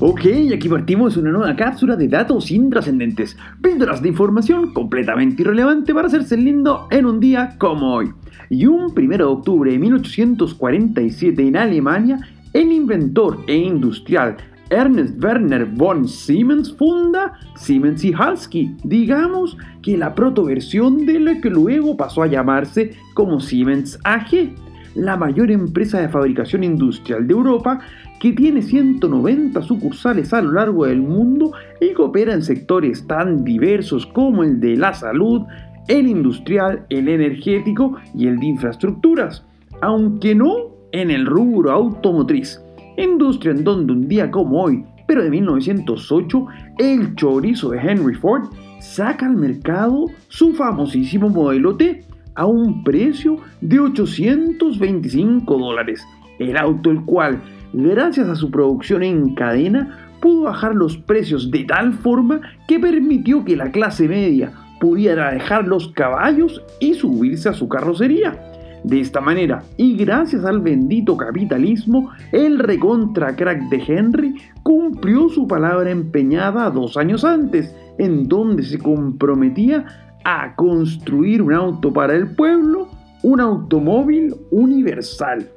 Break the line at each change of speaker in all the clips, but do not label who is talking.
Ok, aquí partimos una nueva cápsula de datos intrascendentes, píldoras de información completamente irrelevante para hacerse lindo en un día como hoy. Y un 1 de octubre de 1847 en Alemania, el inventor e industrial Ernest Werner von Siemens funda Siemens y Halski, digamos que la protoversión de lo que luego pasó a llamarse como Siemens AG, la mayor empresa de fabricación industrial de Europa que tiene 190 sucursales a lo largo del mundo y que opera en sectores tan diversos como el de la salud, el industrial, el energético y el de infraestructuras, aunque no en el rubro automotriz, industria en donde un día como hoy, pero de 1908, el chorizo de Henry Ford saca al mercado su famosísimo modelo T a un precio de 825 dólares, el auto el cual gracias a su producción en cadena, pudo bajar los precios de tal forma que permitió que la clase media pudiera dejar los caballos y subirse a su carrocería. De esta manera, y gracias al bendito capitalismo, el recontra crack de Henry cumplió su palabra empeñada dos años antes, en donde se comprometía a construir un auto para el pueblo, un automóvil universal.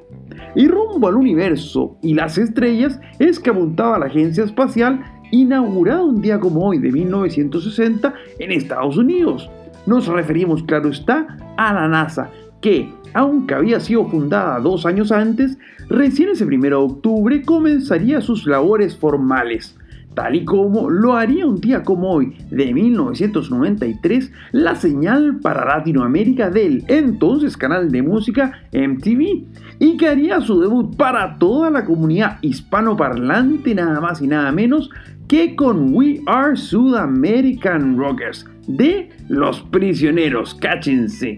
Y rumbo al universo y las estrellas es que apuntaba la agencia espacial inaugurada un día como hoy de 1960 en Estados Unidos. Nos referimos, claro está, a la NASA, que, aunque había sido fundada dos años antes, recién ese 1 de octubre comenzaría sus labores formales tal y como lo haría un día como hoy de 1993 la señal para Latinoamérica del entonces canal de música MTV y que haría su debut para toda la comunidad hispanoparlante nada más y nada menos que con We Are South American Rockers de Los Prisioneros, cáchense.